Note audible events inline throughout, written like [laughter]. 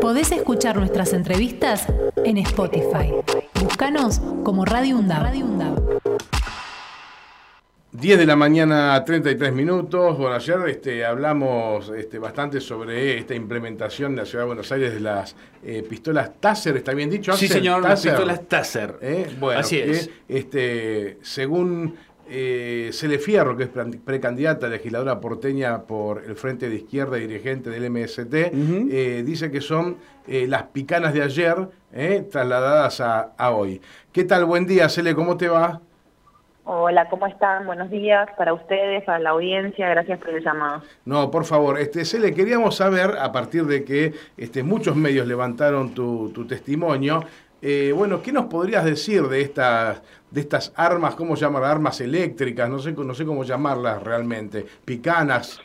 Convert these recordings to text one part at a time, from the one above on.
Podés escuchar nuestras entrevistas en Spotify. Búscanos como Radio UNDAB. Radio UNDAB. 10 de la mañana, 33 minutos. Bueno, ayer este, hablamos este, bastante sobre esta implementación en la Ciudad de Buenos Aires de las eh, pistolas Taser, ¿está bien dicho? Sí, señor, las pistolas Taser. ¿Eh? Bueno, Así que, es. Este, según eh, Cele Fierro, que es pre- precandidata a legisladora porteña por el Frente de Izquierda y dirigente del MST, eh, dice que son eh, las picanas de ayer eh, trasladadas a, a hoy. ¿Qué tal? Buen día, Cele, ¿cómo te va? Hola, ¿cómo están? Buenos días para ustedes, para la audiencia. Gracias por el llamado. No, por favor, este, Cele, queríamos saber, a partir de que este, muchos medios levantaron tu, tu testimonio, eh, bueno, ¿qué nos podrías decir de estas, de estas armas, cómo llamar, armas eléctricas, no sé, no sé cómo llamarlas realmente, picanas?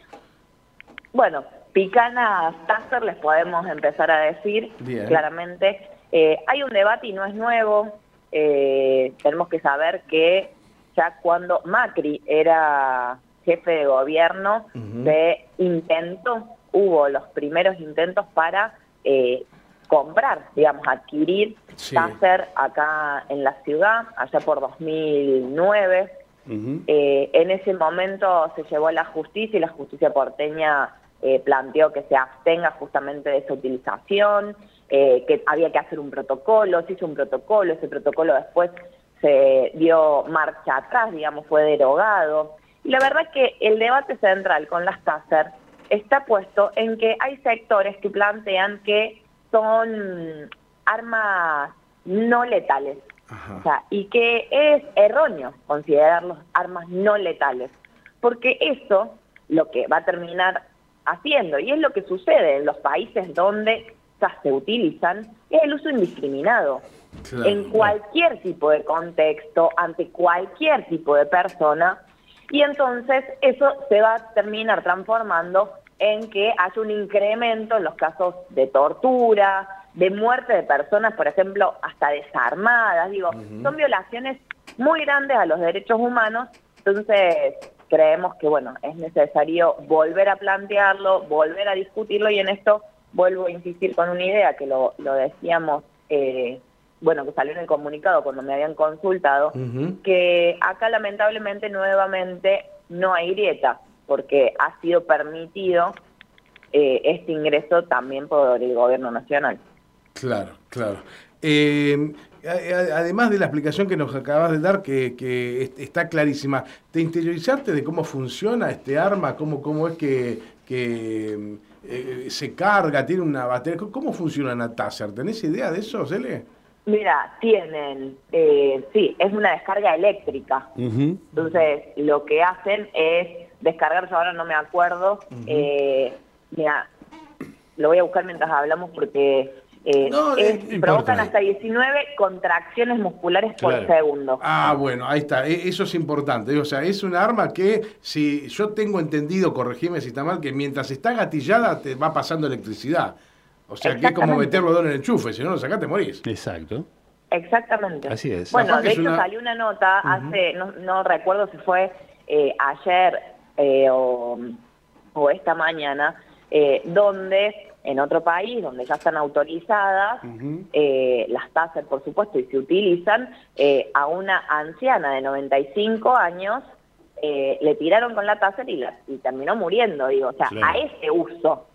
Bueno, picanas Taser les podemos empezar a decir Bien. claramente. Eh, hay un debate y no es nuevo. Eh, tenemos que saber que ya cuando Macri era jefe de gobierno, se intentó, hubo los primeros intentos para eh, comprar, digamos, adquirir Sí. Taser acá en la ciudad, allá por 2009. Ujú. Eh, en ese momento se llevó a la justicia y la justicia porteña eh, planteó que se abstenga justamente de esa utilización, eh, que había que hacer un protocolo, se hizo un protocolo, ese protocolo después se dio marcha atrás, digamos, fue derogado. Y la verdad que el debate central con las TASER está puesto en que hay sectores que plantean que son armas no letales, Ajá. o sea, y que es erróneo considerarlos armas no letales, porque eso lo que va a terminar haciendo, y es lo que sucede en los países donde ya se utilizan, es el uso indiscriminado. Claro. En cualquier tipo de contexto, ante cualquier tipo de persona, y entonces eso se va a terminar transformando en que haya un incremento en los casos de tortura, de muerte de personas, por ejemplo, hasta desarmadas. Digo, son violaciones muy grandes a los derechos humanos. Entonces, creemos que, bueno, es necesario volver a plantearlo, volver a discutirlo y en esto vuelvo a insistir con una idea que lo, lo decíamos, eh, bueno, que salió en el comunicado cuando me habían consultado, que acá lamentablemente nuevamente no hay grieta, porque ha sido permitido eh, este ingreso también por el gobierno nacional. Claro, claro. Eh, además de la explicación que nos acabas de dar, que, que est- está clarísima, ¿te interiorizaste de cómo funciona este arma? ¿Cómo, cómo es que, que, eh, se carga? ¿Tiene una batería? ¿Cómo- ¿Cómo funciona una Taser? ¿Tenés idea de eso, Cele? Mira, tienen, eh, sí, es una descarga eléctrica. Entonces, lo que hacen es descargar, yo ahora no me acuerdo, eh, mira, lo voy a buscar mientras hablamos porque eh, No, es- eh, provocan hasta 19 contracciones musculares por segundo. Ah, bueno, ahí está. E- Eso es importante. O sea, es un arma que, si yo tengo entendido, corregime si está mal, que mientras está gatillada te va pasando electricidad. O sea, que es como meter los dos en el enchufe, si no lo sacás te morís. Exacto. Exactamente. Así es. Bueno, de hecho una- salió una nota hace, no, no recuerdo si fue eh, ayer eh, o, o esta mañana, eh, donde en otro país, donde ya están autorizadas eh, las tasas, por supuesto, y se utilizan, eh, a una anciana de 95 años eh, le tiraron con la taser y, la- y terminó muriendo, digo, o sea, Claro. a ese uso.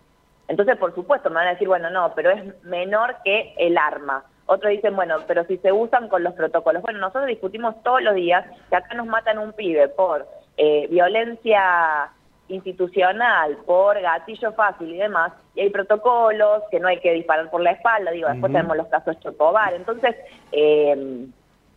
Entonces, por supuesto, me van a decir, bueno, no, pero es menor que el arma. Otros dicen, bueno, pero si se usan con los protocolos. Bueno, nosotros discutimos todos los días que acá nos matan un pibe por eh, violencia institucional, por gatillo fácil y demás, y hay protocolos, que no hay que disparar por la espalda, digo, después tenemos los casos Chocobar. Entonces, eh,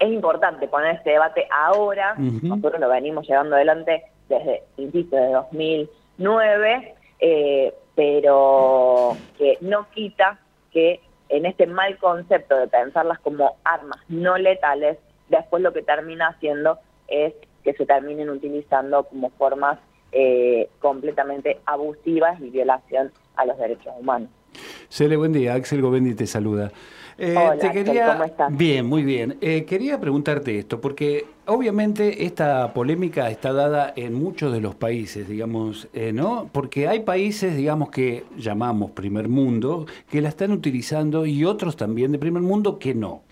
es importante poner este debate ahora, nosotros lo venimos llevando adelante desde, insisto, desde 2009, eh, pero que no quita que en este mal concepto de pensarlas como armas no letales, después lo que termina haciendo es que se terminen utilizando como formas eh, completamente abusivas y violación a los derechos humanos. Cele, buen día. Axel Govendi te saluda. Eh, Hola, quería... ¿cómo estás? Bien, muy bien. Eh, quería preguntarte esto, porque obviamente esta polémica está dada en muchos de los países, digamos, eh, ¿no? Porque hay países, digamos, que llamamos primer mundo, que la están utilizando y otros también de primer mundo que no.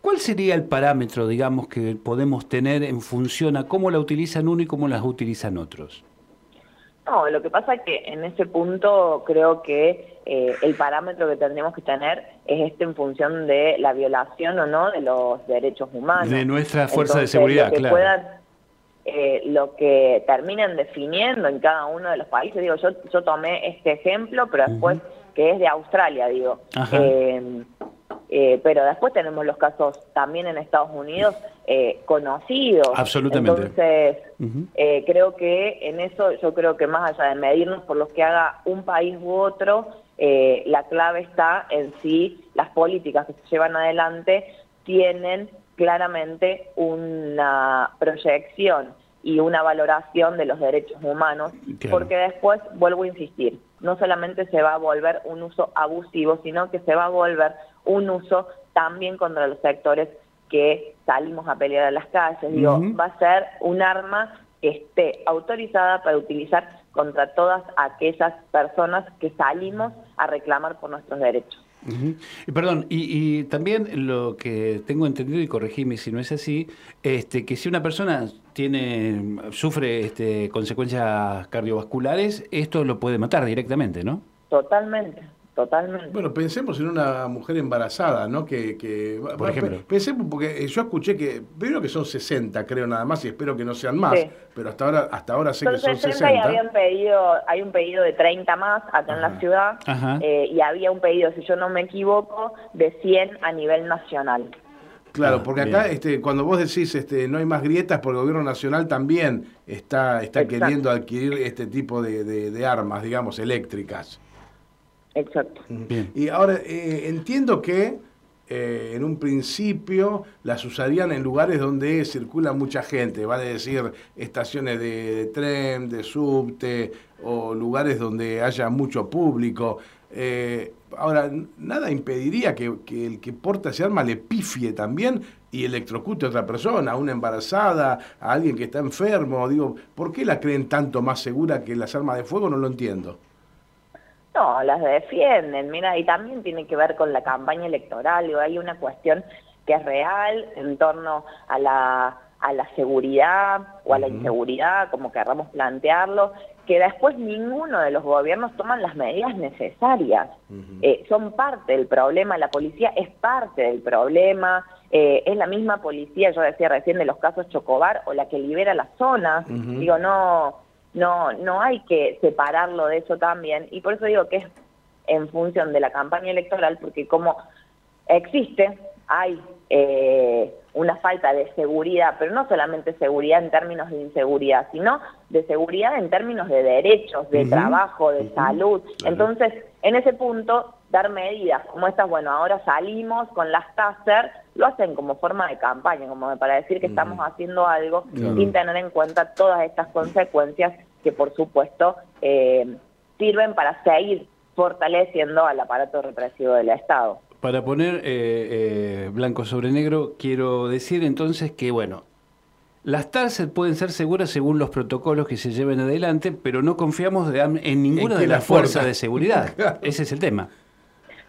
¿Cuál sería el parámetro, digamos, que podemos tener en función a cómo la utilizan uno y cómo las utilizan otros? No, lo que pasa es que en ese punto creo que eh, el parámetro que tendríamos que tener es este en función de la violación o no de los derechos humanos. De nuestra fuerza de seguridad, claro. eh, lo que terminen definiendo en cada uno de los países, digo, yo, yo tomé este ejemplo, pero después, que es de Australia, digo. Eh, eh, pero después tenemos los casos también en Estados Unidos eh, conocidos. Absolutamente. Entonces, eh, creo que en eso, yo creo que más allá de medirnos por lo que haga un país u otro, la clave está en si las políticas que se llevan adelante tienen claramente una proyección y una valoración de los derechos humanos, porque después, vuelvo a insistir, no solamente se va a volver un uso abusivo, sino que se va a volver un uso también contra los sectores que salimos a pelear a las calles. Digo, va a ser un arma esté autorizada para utilizar contra todas aquellas personas que salimos a reclamar por nuestros derechos. Perdón, y, también lo que tengo entendido, y corregime si no es así, este, que si una persona tiene, sufre este, consecuencias cardiovasculares, esto lo puede matar directamente, ¿no? Totalmente, Totalmente. Bueno, pensemos en una mujer embarazada, ¿no? Que, que Por ejemplo. Pensemos, porque yo escuché que, primero que son 60, creo nada más, y espero que no sean más, pero hasta ahora hasta ahora sé que son 60. Y habían pedido, hay un pedido de 30 más acá en la ciudad, eh, y había un pedido, si yo no me equivoco, de 100 a nivel nacional. Claro, ah, porque acá este, cuando vos decís este, no hay más grietas, porque el gobierno nacional también está, está queriendo adquirir este tipo de, de armas, digamos, eléctricas. Exacto. Y ahora, eh, entiendo que eh, en un principio las usarían en lugares donde circula mucha gente, vale decir, estaciones de, tren, de subte o lugares donde haya mucho público. Eh, ahora, nada impediría que, que, el que porta ese arma le pifie también y electrocute a otra persona, a una embarazada, a alguien que está enfermo. Digo, ¿por qué la creen tanto más segura que las armas de fuego? No lo entiendo. No, las defienden, mira, y también tiene que ver con la campaña electoral, hay una cuestión que es real en torno a la, a la seguridad o a la inseguridad, como querramos plantearlo, que después ninguno de los gobiernos toman las medidas necesarias. Eh, son parte del problema, la policía es parte del problema, eh, es la misma policía, yo decía recién de los casos Chocobar, o la que libera la zona. Digo, no, no, no hay que separarlo de eso también, y por eso digo que es en función de la campaña electoral, porque como existe, hay eh, una falta de seguridad, pero no solamente seguridad en términos de inseguridad, sino de seguridad en términos de derechos, de trabajo, de salud. Entonces, en ese punto, dar medidas como estas, bueno, ahora salimos con las TASER, lo hacen como forma de campaña, como para decir que estamos haciendo algo sin tener en cuenta todas estas consecuencias que, por supuesto, eh, sirven para seguir fortaleciendo al aparato represivo del Estado. Para poner eh, eh, blanco sobre negro, quiero decir entonces que, bueno, las TASER pueden ser seguras según los protocolos que se lleven adelante, pero no confiamos en ninguna de las fuerzas de seguridad. [laughs] Ese es el tema.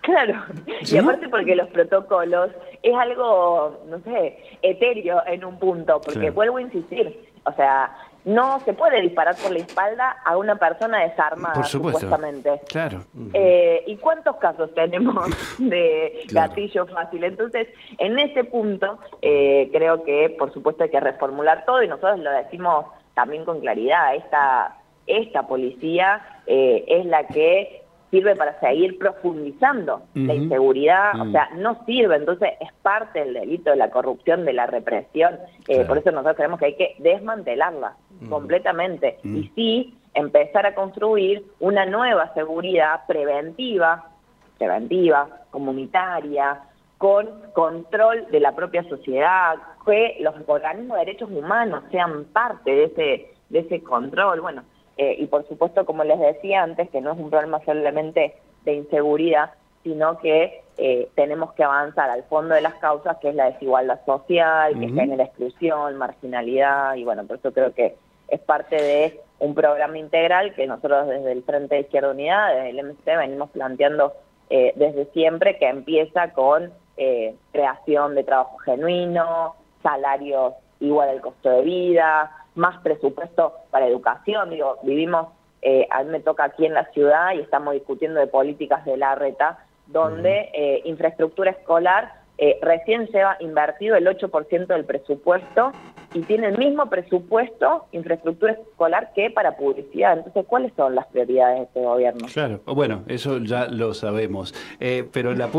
Claro, y aparte porque los protocolos es algo, no sé, etéreo en un punto, porque vuelvo a insistir, o sea, no se puede disparar por la espalda a una persona desarmada, supuestamente. Claro. Eh, ¿Y cuántos casos tenemos [laughs] de gatillo fácil? Entonces, en ese punto, eh, creo que, por supuesto, hay que reformular todo y nosotros lo decimos también con claridad. Esta, esta policía eh, es la que sirve para seguir profundizando la inseguridad, o mm. sea, no sirve, entonces es parte del delito de la corrupción, de la represión, eh, por eso nosotros creemos que hay que desmantelarla mm. completamente mm. y sí empezar a construir una nueva seguridad preventiva, preventiva, comunitaria, con control de la propia sociedad, que los organismos de derechos humanos sean parte de ese, de ese control. Bueno, eh, y por supuesto, como les decía antes, que no es un problema solamente de inseguridad, sino que eh, tenemos que avanzar al fondo de las causas, que es la desigualdad social, que genera exclusión, marginalidad, y bueno, por eso creo que es parte de un programa integral que nosotros desde el Frente de Izquierda Unidad, desde el MC, venimos planteando eh, desde siempre, que empieza con eh, creación de trabajo genuino, salarios igual al costo de vida, más presupuesto para educación. Digo, vivimos, eh, a mí me toca aquí en la ciudad y estamos discutiendo de políticas de la reta, donde eh, infraestructura escolar eh, recién lleva invertido el 8% del presupuesto y tiene el mismo presupuesto infraestructura escolar que para publicidad. Entonces, ¿cuáles son las prioridades de este gobierno? Claro, bueno, eso ya lo sabemos. Eh, pero la,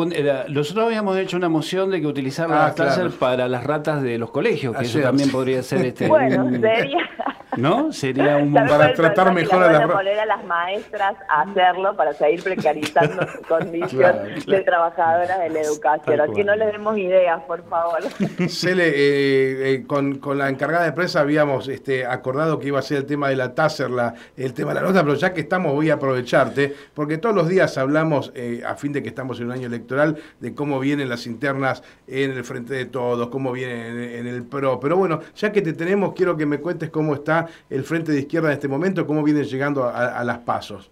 nosotros habíamos hecho una moción de que utilizar ah, las para las ratas de los colegios, que eso también podría ser [laughs] este. Bueno, sería. ¿No? Sería un para tratar mejor a las poner a las maestras a hacerlo para seguir precarizando [laughs] su condición de trabajadoras de la educación. Aquí no les demos ideas, por favor. [laughs] Cele, eh, eh, con, con, la encargada de prensa habíamos este, acordado que iba a ser el tema de la TASER, la, el tema de la nota, pero ya que estamos voy a aprovecharte, porque todos los días hablamos, eh, a fin de que estamos en un año electoral, de cómo vienen las internas en el Frente de Todos, cómo vienen en el PRO. Pero bueno, ya que te tenemos, quiero que me cuentes cómo está el Frente de Izquierda en este momento? ¿Cómo vienen llegando a, las pasos?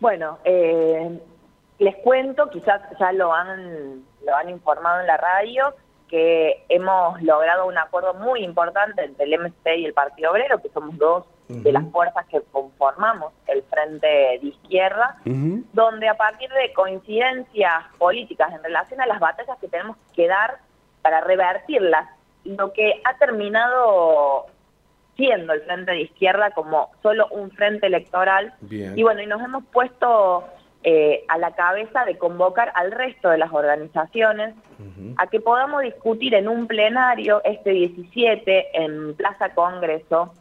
Bueno, eh, les cuento, quizás ya lo han, lo han informado en la radio, que hemos logrado un acuerdo muy importante entre el MC y el Partido Obrero, que somos dos de las fuerzas que conformamos el Frente de Izquierda, donde a partir de coincidencias políticas en relación a las batallas que tenemos que dar para revertirlas, lo que ha terminado siendo el Frente de Izquierda como solo un frente electoral. Y bueno, y nos hemos puesto eh, a la cabeza de convocar al resto de las organizaciones a que podamos discutir en un plenario este 17 en Plaza Congreso,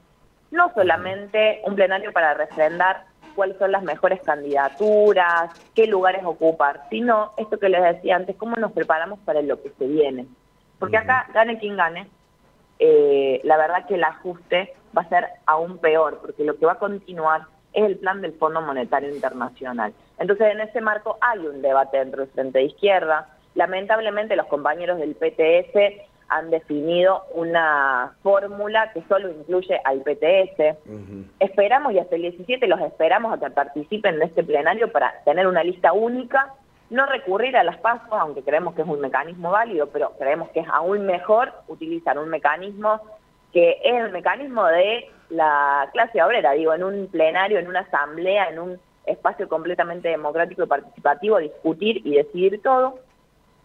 no solamente un plenario para refrendar cuáles son las mejores candidaturas, qué lugares ocupar, sino esto que les decía antes, cómo nos preparamos para lo que se viene. Porque acá, gane quien gane, eh, la verdad que el ajuste va a ser aún peor, porque lo que va a continuar es el plan del Fondo Monetario Internacional. Entonces, en ese marco hay un debate dentro del Frente de Izquierda. Lamentablemente, los compañeros del PTS han definido una fórmula que solo incluye al PTS. Esperamos, y hasta el 17 los esperamos a que participen de este plenario para tener una lista única no recurrir a las pasos, aunque creemos que es un mecanismo válido, pero creemos que es aún mejor utilizar un mecanismo que es el mecanismo de la clase obrera, digo, en un plenario, en una asamblea, en un espacio completamente democrático y participativo, discutir y decidir todo.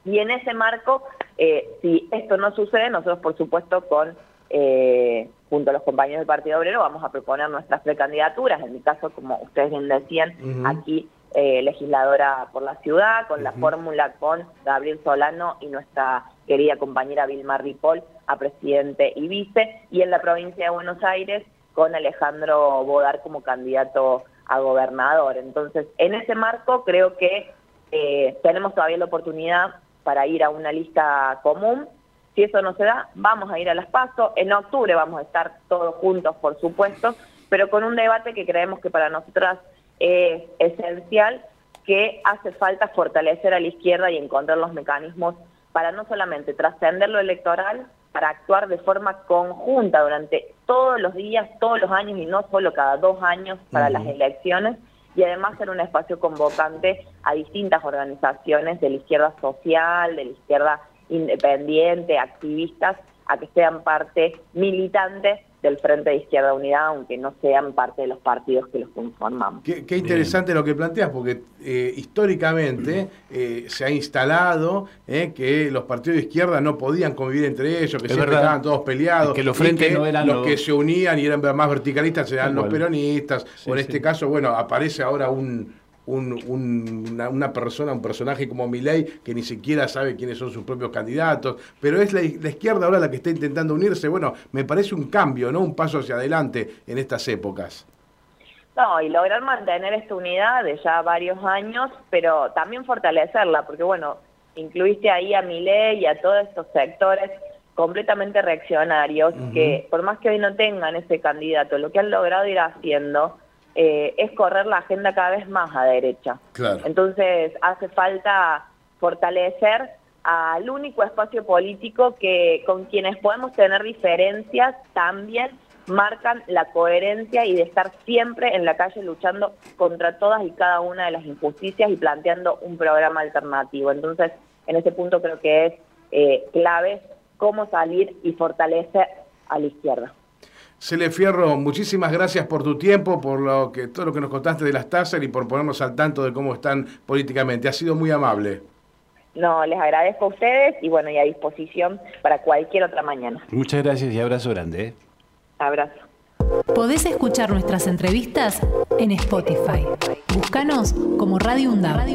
Y en ese marco, eh, si esto no sucede, nosotros por supuesto con eh, junto a los compañeros del Partido Obrero vamos a proponer nuestras precandidaturas, en mi caso, como ustedes bien decían, aquí eh, legisladora por la ciudad, con la fórmula con Gabriel Solano y nuestra querida compañera Vilma Ripoll a presidente y vice, y en la provincia de Buenos Aires con Alejandro Bodar como candidato a gobernador. Entonces, en ese marco creo que eh, tenemos todavía la oportunidad para ir a una lista común. Si eso no se da, vamos a ir a las PASO. En octubre vamos a estar todos juntos, por supuesto, pero con un debate que creemos que para nosotras es esencial que hace falta fortalecer a la izquierda y encontrar los mecanismos para no solamente trascender lo electoral, para actuar de forma conjunta durante todos los días, todos los años y no solo cada dos años para las elecciones, y además ser un espacio convocante a distintas organizaciones de la izquierda social, de la izquierda independiente, activistas, a que sean parte militante del Frente de Izquierda Unidad, aunque no sean parte de los partidos que los conformamos. Qué, interesante lo que planteas, porque eh, históricamente eh, se ha instalado eh, que los partidos de izquierda no podían convivir entre ellos, que siempre estaban todos peleados. Que los frentes no eran los, que se unían y eran más verticalistas eran los peronistas. o en este caso, bueno, aparece ahora un un, una, persona, un personaje como Milei que ni siquiera sabe quiénes son sus propios candidatos, pero es la, izquierda ahora la que está intentando unirse. Bueno, me parece un cambio, ¿no? Un paso hacia adelante en estas épocas. No, y lograr mantener esta unidad de ya varios años, pero también fortalecerla, porque bueno, incluiste ahí a Milei y a todos estos sectores completamente reaccionarios que por más que hoy no tengan ese candidato, lo que han logrado ir haciendo eh, es correr la agenda cada vez más a derecha. Entonces hace falta fortalecer al único espacio político que con quienes podemos tener diferencias también marcan la coherencia y de estar siempre en la calle luchando contra todas y cada una de las injusticias y planteando un programa alternativo. Entonces, en ese punto creo que es eh, clave cómo salir y fortalecer a la izquierda. Cele Fierro, muchísimas gracias por tu tiempo, por lo que todo lo que nos contaste de las TASER y por ponernos al tanto de cómo están políticamente. Ha sido muy amable. No, les agradezco a ustedes y bueno, y a disposición para cualquier otra mañana. Muchas gracias y abrazo grande. ¿eh? Abrazo. Podés escuchar nuestras entrevistas en Spotify. Búscanos como Radio UNDAV.